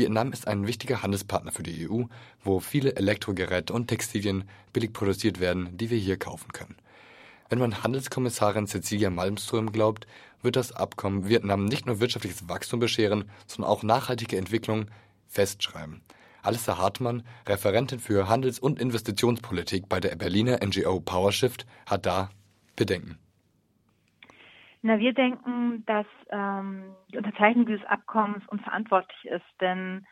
Vietnam ist ein wichtiger Handelspartner für die EU, wo viele Elektrogeräte und Textilien billig produziert werden, die wir hier kaufen können. Wenn man Handelskommissarin Cecilia Malmström glaubt, wird das Abkommen Vietnam nicht nur wirtschaftliches Wachstum bescheren, sondern auch nachhaltige Entwicklung festschreiben. Alissa Hartmann, Referentin für Handels- und Investitionspolitik bei der Berliner NGO PowerShift, hat da Bedenken. Na, wir denken, dass ähm, die Unterzeichnung dieses Abkommens unverantwortlich ist, denn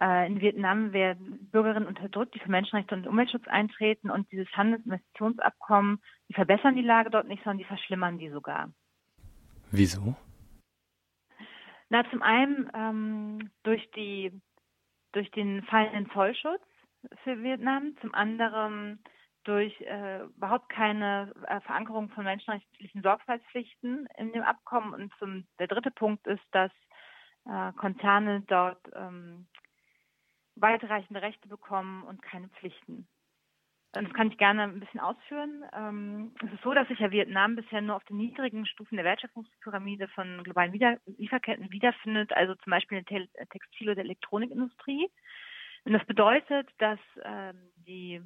äh, in Vietnam werden Bürgerinnen unterdrückt, die für Menschenrechte und Umweltschutz eintreten und dieses Handelsinvestitionsabkommen, die verbessern die Lage dort nicht, sondern die verschlimmern die sogar. Wieso? Na, zum einen ähm, durch die durch den fallenden Zollschutz für Vietnam, zum anderen durch äh, überhaupt keine äh, Verankerung von menschenrechtlichen Sorgfaltspflichten in dem Abkommen. Und zum, der dritte Punkt ist, dass äh, Konzerne dort ähm, weitreichende Rechte bekommen und keine Pflichten. Das kann ich gerne ein bisschen ausführen. Ähm, es ist so, dass sich ja Vietnam bisher nur auf den niedrigen Stufen der Wertschöpfungspyramide von globalen Wieder Lieferketten wiederfindet, also zum Beispiel in der Textil- oder Elektronikindustrie. Und das bedeutet, dass ähm, die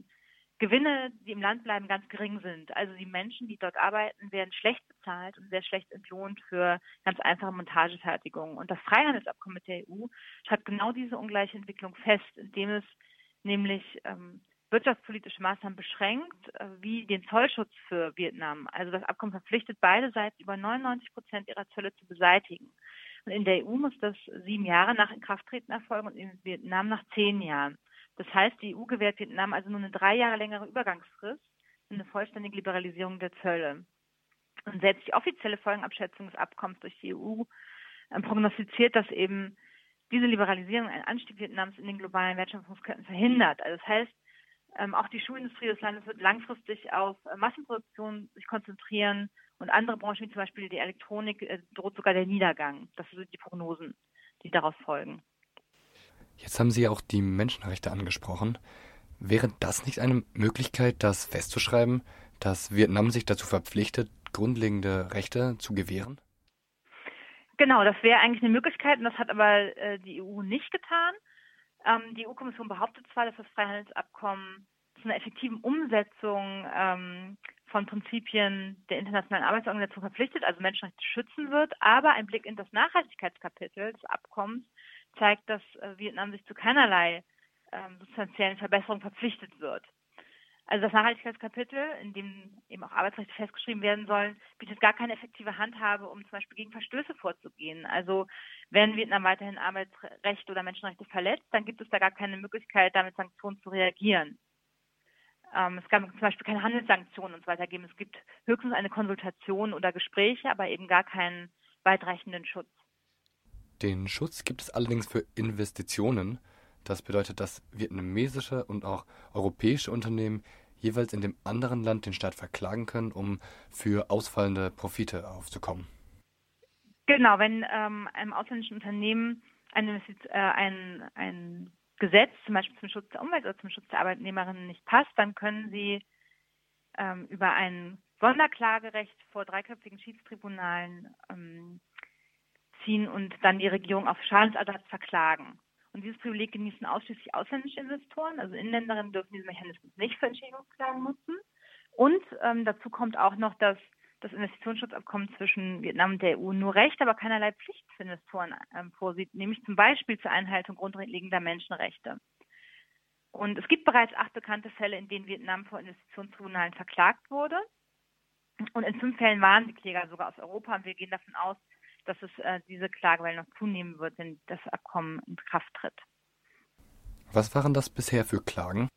Gewinne, die im Land bleiben, ganz gering sind. Also die Menschen, die dort arbeiten, werden schlecht bezahlt und sehr schlecht entlohnt für ganz einfache Montagefertigung. Und das Freihandelsabkommen mit der EU schreibt genau diese ungleiche Entwicklung fest, indem es nämlich ähm, wirtschaftspolitische Maßnahmen beschränkt, äh, wie den Zollschutz für Vietnam. Also das Abkommen verpflichtet beide Seiten über 99 Prozent ihrer Zölle zu beseitigen. Und in der EU muss das sieben Jahre nach Inkrafttreten erfolgen und in Vietnam nach zehn Jahren. Das heißt, die EU gewährt Vietnam also nur eine drei Jahre längere Übergangsfrist und eine vollständige Liberalisierung der Zölle. Und selbst die offizielle Folgenabschätzung des Abkommens durch die EU äh, prognostiziert, dass eben diese Liberalisierung einen Anstieg Vietnams in den globalen Wertschöpfungsketten verhindert. Also das heißt, ähm, auch die Schuhindustrie des Landes wird langfristig auf äh, Massenproduktion sich konzentrieren und andere Branchen wie zum Beispiel die Elektronik äh, droht sogar der Niedergang. Das sind die Prognosen, die daraus folgen. Jetzt haben Sie ja auch die Menschenrechte angesprochen. Wäre das nicht eine Möglichkeit, das festzuschreiben, dass Vietnam sich dazu verpflichtet, grundlegende Rechte zu gewähren? Genau, das wäre eigentlich eine Möglichkeit und das hat aber äh, die EU nicht getan. Ähm, die EU-Kommission behauptet zwar, dass das Freihandelsabkommen zu einer effektiven Umsetzung ähm, von Prinzipien der Internationalen Arbeitsorganisation verpflichtet, also Menschenrechte schützen wird, aber ein Blick in das Nachhaltigkeitskapitel des Abkommens zeigt, dass äh, Vietnam sich zu keinerlei ähm, substanziellen Verbesserungen verpflichtet wird. Also das Nachhaltigkeitskapitel, in dem eben auch Arbeitsrechte festgeschrieben werden sollen, bietet gar keine effektive Handhabe, um zum Beispiel gegen Verstöße vorzugehen. Also wenn Vietnam weiterhin Arbeitsrechte oder Menschenrechte verletzt, dann gibt es da gar keine Möglichkeit, damit Sanktionen zu reagieren. Ähm, es gab zum Beispiel keine Handelssanktionen und so weiter geben. Es gibt höchstens eine Konsultation oder Gespräche, aber eben gar keinen weitreichenden Schutz. Den Schutz gibt es allerdings für Investitionen. Das bedeutet, dass vietnamesische und auch europäische Unternehmen jeweils in dem anderen Land den Staat verklagen können, um für ausfallende Profite aufzukommen. Genau, wenn ähm, einem ausländischen Unternehmen ein, äh, ein, ein Gesetz, zum Beispiel zum Schutz der Umwelt oder zum Schutz der Arbeitnehmerinnen nicht passt, dann können sie ähm, über ein Sonderklagerecht vor dreiköpfigen Schiedstribunalen ähm, ziehen und dann die Regierung auf Schadensersatz verklagen. Und dieses Privileg genießen ausschließlich ausländische Investoren, also Inländerinnen dürfen diesen Mechanismus nicht für Entschädigungsklagen nutzen. Und ähm, dazu kommt auch noch, dass das Investitionsschutzabkommen zwischen Vietnam und der EU nur Recht, aber keinerlei Pflicht für Investoren ähm, vorsieht, nämlich zum Beispiel zur Einhaltung grundlegender Menschenrechte. Und es gibt bereits acht bekannte Fälle, in denen Vietnam vor Investitionstribunalen verklagt wurde. Und in fünf Fällen waren die Kläger sogar aus Europa. Und wir gehen davon aus, dass es äh, diese Klagewelle noch zunehmen wird, wenn das Abkommen in Kraft tritt. Was waren das bisher für Klagen?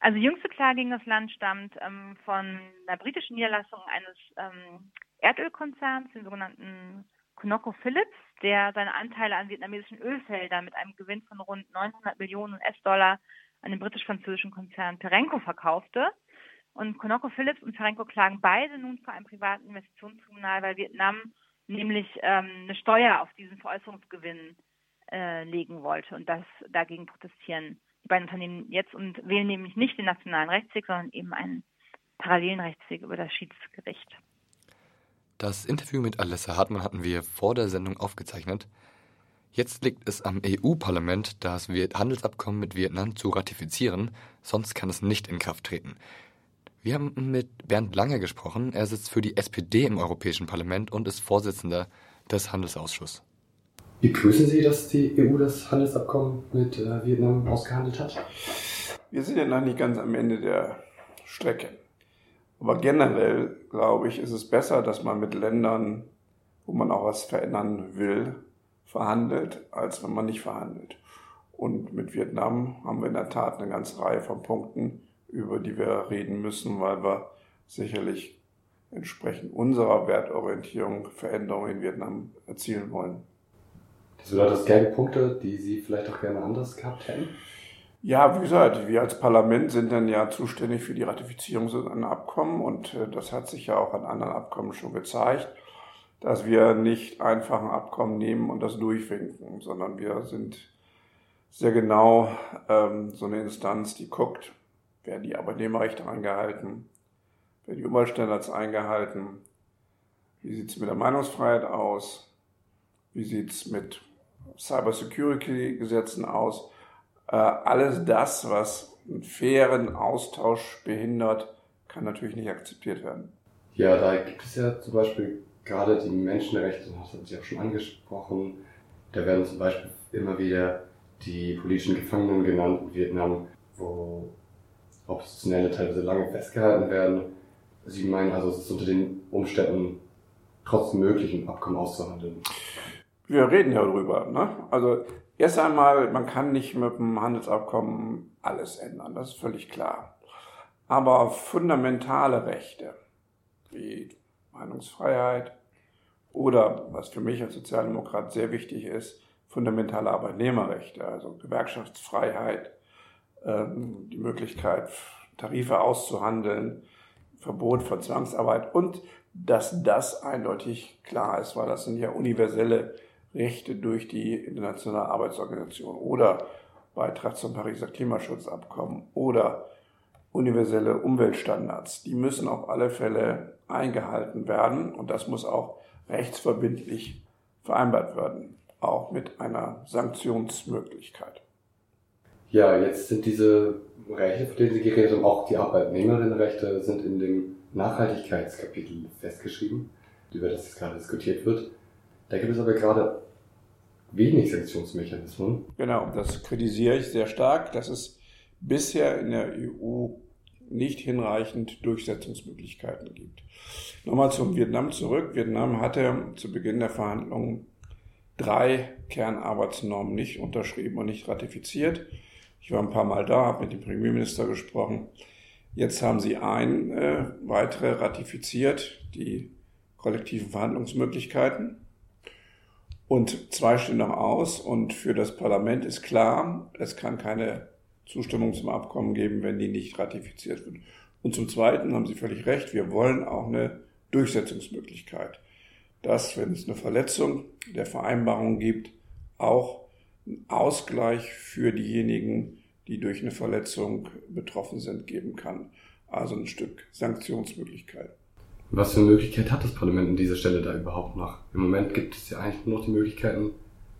Also die jüngste Klage gegen das Land stammt ähm, von einer britischen Niederlassung eines ähm, Erdölkonzerns, den sogenannten ConocoPhillips, der seine Anteile an vietnamesischen Ölfeldern mit einem Gewinn von rund 900 Millionen US-Dollar an den britisch-französischen Konzern Perenco verkaufte. Und ConocoPhillips und Perenco klagen beide nun vor einem privaten Investitionstribunal, weil Vietnam nämlich ähm, eine Steuer auf diesen Veräußerungsgewinn äh, legen wollte. Und das dagegen protestieren die beiden Unternehmen jetzt und wählen nämlich nicht den nationalen Rechtsweg, sondern eben einen parallelen Rechtsweg über das Jetzt liegt es am EU-Parlament, das Handelsabkommen mit Vietnam zu ratifizieren, sonst kann es nicht in Kraft treten. Wir haben mit Bernd Lange gesprochen. Er sitzt für die SPD im Europäischen Parlament und ist Vorsitzender des Handelsausschusses. Wie begrüßen Sie, dass die EU das Handelsabkommen mit äh, Vietnam ausgehandelt hat? Wir sind ja noch nicht ganz am Ende der Strecke. Aber generell, glaube ich, ist es besser, dass man mit Ländern, wo man auch was verändern will, verhandelt, als wenn man nicht verhandelt. Und mit Vietnam haben wir in der Tat eine ganze Reihe von Punkten, über die wir reden müssen, weil wir sicherlich entsprechend unserer Wertorientierung Veränderungen in Vietnam erzielen wollen. Das bedeutet, das gäbe Punkte, die Sie vielleicht auch gerne anders gehabt hätten? Ja, wie gesagt, wir als Parlament sind dann ja zuständig für die Ratifizierung so einer Abkommen und äh, das hat sich ja auch an anderen Abkommen schon gezeigt, dass wir nicht einfach ein Abkommen nehmen und das durchwinken, sondern wir sind sehr genau ähm, so eine Instanz, die guckt, werden die Arbeitnehmerrechte eingehalten, werden die Umweltstandards eingehalten, wie sieht es mit der Meinungsfreiheit aus, wie sieht es mit Cybersecurity-Gesetzen aus. Äh, alles das, was einen fairen Austausch behindert, kann natürlich nicht akzeptiert werden. Ja, da gibt es ja zum Beispiel gerade die Menschenrechte, das haben Sie auch schon angesprochen. Da werden zum Beispiel immer wieder die politischen Gefangenen genannt in Vietnam, wo Oppositionelle teilweise lange festgehalten werden. Sie meinen also, es ist unter den Umständen trotzdem möglich, ein Abkommen auszuhandeln. Wir reden ja drüber. Ne? Also erst einmal, man kann nicht mit dem Handelsabkommen alles ändern, das ist völlig klar. Aber fundamentale Rechte wie Meinungsfreiheit oder, was für mich als Sozialdemokrat sehr wichtig ist, fundamentale Arbeitnehmerrechte, also Gewerkschaftsfreiheit, ähm, die Möglichkeit, Tarife auszuhandeln, Verbot von Zwangsarbeit und dass das eindeutig klar ist, weil das sind ja universelle Rechte durch die Internationale Arbeitsorganisation oder Beitrag zum Pariser Klimaschutzabkommen oder universelle Umweltstandards. Die müssen auf alle Fälle eingehalten werden und das muss auch rechtsverbindlich vereinbart werden, auch mit einer Sanktionsmöglichkeit. Ja, jetzt sind diese Rechte, von denen Sie geredet haben, auch die Arbeitnehmerinnenrechte, sind in dem Nachhaltigkeitskapitel festgeschrieben, über das jetzt gerade diskutiert wird. Da gibt es aber gerade wenig Sanktionsmechanismen. Genau, das kritisiere ich sehr stark, dass es bisher in der EU nicht hinreichend Durchsetzungsmöglichkeiten gibt. Nochmal zum Vietnam zurück. Vietnam hatte zu Beginn der Verhandlungen drei Kernarbeitsnormen nicht unterschrieben und nicht ratifiziert. Ich war ein paar Mal da, habe mit dem Premierminister gesprochen. Jetzt haben sie ein äh, weitere ratifiziert, die kollektiven Verhandlungsmöglichkeiten. Und zwei stehen noch aus. Und für das Parlament ist klar, es kann keine Zustimmung zum Abkommen geben, wenn die nicht ratifiziert wird. Und zum Zweiten haben Sie völlig recht, wir wollen auch eine Durchsetzungsmöglichkeit. Dass, wenn es eine Verletzung der Vereinbarung gibt, auch Ausgleich für diejenigen, die durch eine Verletzung betroffen sind, geben kann. Also ein Stück Sanktionsmöglichkeit. Was für eine Möglichkeit hat das Parlament an dieser Stelle da überhaupt noch? Im Moment gibt es ja eigentlich nur noch die Möglichkeiten,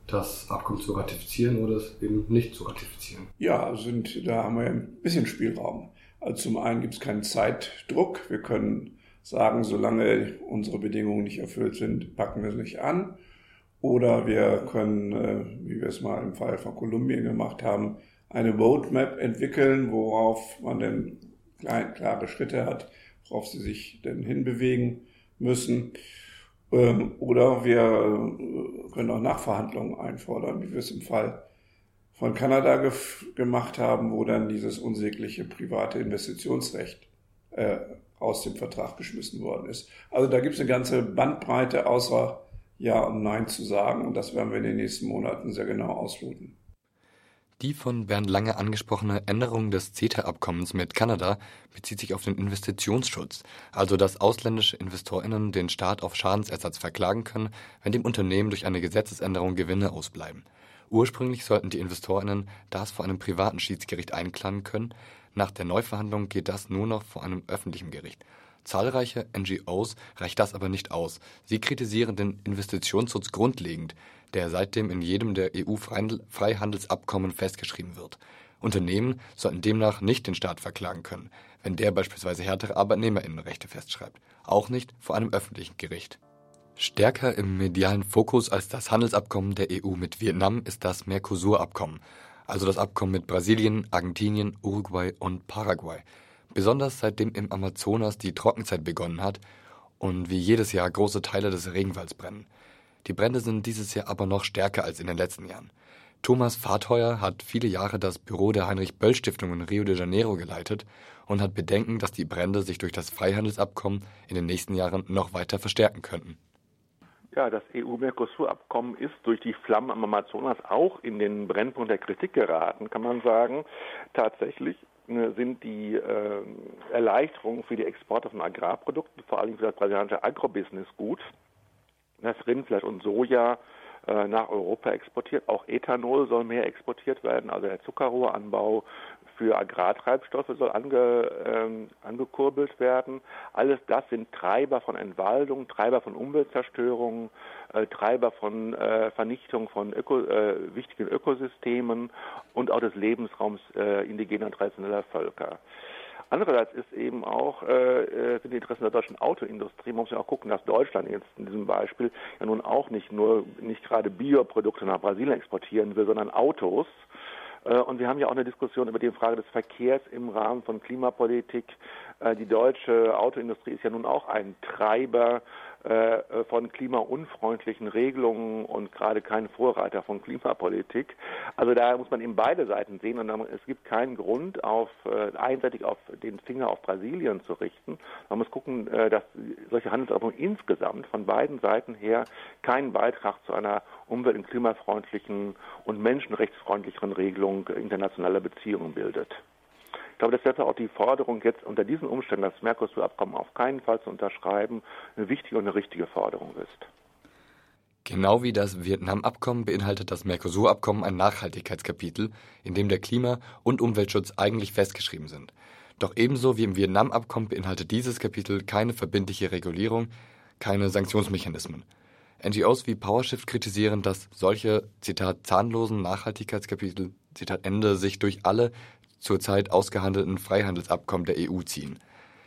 das Abkommen zu ratifizieren oder es eben nicht zu ratifizieren. Ja, sind, da haben wir ein bisschen Spielraum. Also zum einen gibt es keinen Zeitdruck. Wir können sagen, solange unsere Bedingungen nicht erfüllt sind, packen wir es nicht an. Oder wir können, äh, wie wir es mal im Fall von Kolumbien gemacht haben, eine Roadmap entwickeln, worauf man dann klare Schritte hat, worauf sie sich denn hinbewegen müssen. Ähm, oder wir äh, können auch Nachverhandlungen einfordern, wie wir es im Fall von Kanada gemacht haben, wo dann dieses unsägliche private Investitionsrecht äh, aus dem Vertrag geschmissen worden ist. Also da gibt es eine ganze Bandbreite, außer Ja und Nein zu sagen. Und das werden wir in den nächsten Monaten sehr genau ausloten. Die von Bernd Lange angesprochene Änderung des CETA-Abkommens mit Kanada bezieht sich auf den Investitionsschutz, also dass ausländische InvestorInnen den Staat auf Schadensersatz verklagen können, wenn dem Unternehmen durch eine Gesetzesänderung Gewinne ausbleiben. Ursprünglich sollten die InvestorInnen das vor einem privaten Schiedsgericht einklagen können. Nach der Neuverhandlung geht das nur noch vor einem öffentlichen Gericht. Zahlreiche NGOs reicht das aber nicht aus. Sie kritisieren den Investitionsschutz grundlegend. der seitdem in jedem der EU-Freihandelsabkommen festgeschrieben wird. Unternehmen sollten demnach nicht den Staat verklagen können, wenn der beispielsweise härtere Arbeitnehmerinnenrechte festschreibt, auch nicht vor einem öffentlichen Gericht. Stärker im medialen Fokus als das Handelsabkommen der EU mit Vietnam ist das Mercosur-Abkommen, also das Abkommen mit Brasilien, Argentinien, Uruguay und Paraguay. Besonders seitdem im Amazonas die Trockenzeit begonnen hat und wie jedes Jahr große Teile des Regenwalds brennen. Die Brände sind dieses Jahr aber noch stärker als in den letzten Jahren. Thomas Fahrtheuer hat viele Jahre das Büro der Heinrich-Böll-Stiftung in Rio de Janeiro geleitet und hat Bedenken, dass die Brände sich durch das Freihandelsabkommen in den nächsten Jahren noch weiter verstärken könnten. Ja, das EU-Mercosur-Abkommen ist durch die Flammen am Amazonas auch in den Brennpunkt der Kritik geraten, kann man sagen. Tatsächlich sind die äh, Erleichterungen für die Exporte von Agrarprodukten, vor allem für das brasilianische Agrobusiness gut. Das Rindfleisch und Soja äh, nach Europa exportiert. Auch Ethanol soll mehr exportiert werden, also der Zuckerrohranbau für Agrartreibstoffe soll ange, ähm, angekurbelt werden. Alles das sind Treiber von Entwaldung, Treiber von Umweltzerstörung, äh, Treiber von äh, Vernichtung von Öko, äh, wichtigen Ökosystemen und auch des Lebensraums äh, indigener und traditioneller Völker. Andererseits ist eben auch, äh, äh, sind die Interessen der deutschen Autoindustrie, man muss ja auch gucken, dass Deutschland jetzt in diesem Beispiel ja nun auch nicht nur, nicht gerade Bioprodukte nach Brasilien exportieren will, sondern Autos. Äh, und wir haben ja auch eine Diskussion über die Frage des Verkehrs im Rahmen von Klimapolitik. Äh, die deutsche Autoindustrie ist ja nun auch ein Treiber von klimaunfreundlichen Regelungen und gerade kein Vorreiter von Klimapolitik. Also da muss man eben beide Seiten sehen und es gibt keinen Grund, auf, äh, einseitig auf den Finger auf Brasilien zu richten. Man muss gucken, äh, dass solche Handelsordnungen insgesamt von beiden Seiten her keinen Beitrag zu einer umwelt- und klimafreundlichen und menschenrechtsfreundlicheren Regelung internationaler Beziehungen bildet. Ich glaube, dass deshalb auch die Forderung jetzt unter diesen Umständen, das Mercosur-Abkommen auf keinen Fall zu unterschreiben, eine wichtige und eine richtige Forderung ist. Genau wie das Vietnam-Abkommen beinhaltet das Mercosur-Abkommen ein Nachhaltigkeitskapitel, in dem der Klima- und Umweltschutz eigentlich festgeschrieben sind. Doch ebenso wie im Vietnam-Abkommen beinhaltet dieses Kapitel keine verbindliche Regulierung, keine Sanktionsmechanismen. NGOs wie PowerShift kritisieren, dass solche, Zitat, zahnlosen Nachhaltigkeitskapitel, Zitat Ende, sich durch alle zurzeit ausgehandelten Freihandelsabkommen der EU ziehen.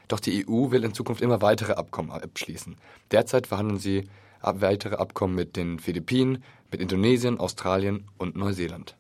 Doch die EU will in Zukunft immer weitere Abkommen abschließen. Derzeit verhandeln sie weitere Abkommen mit den Philippinen, mit Indonesien, Australien und Neuseeland.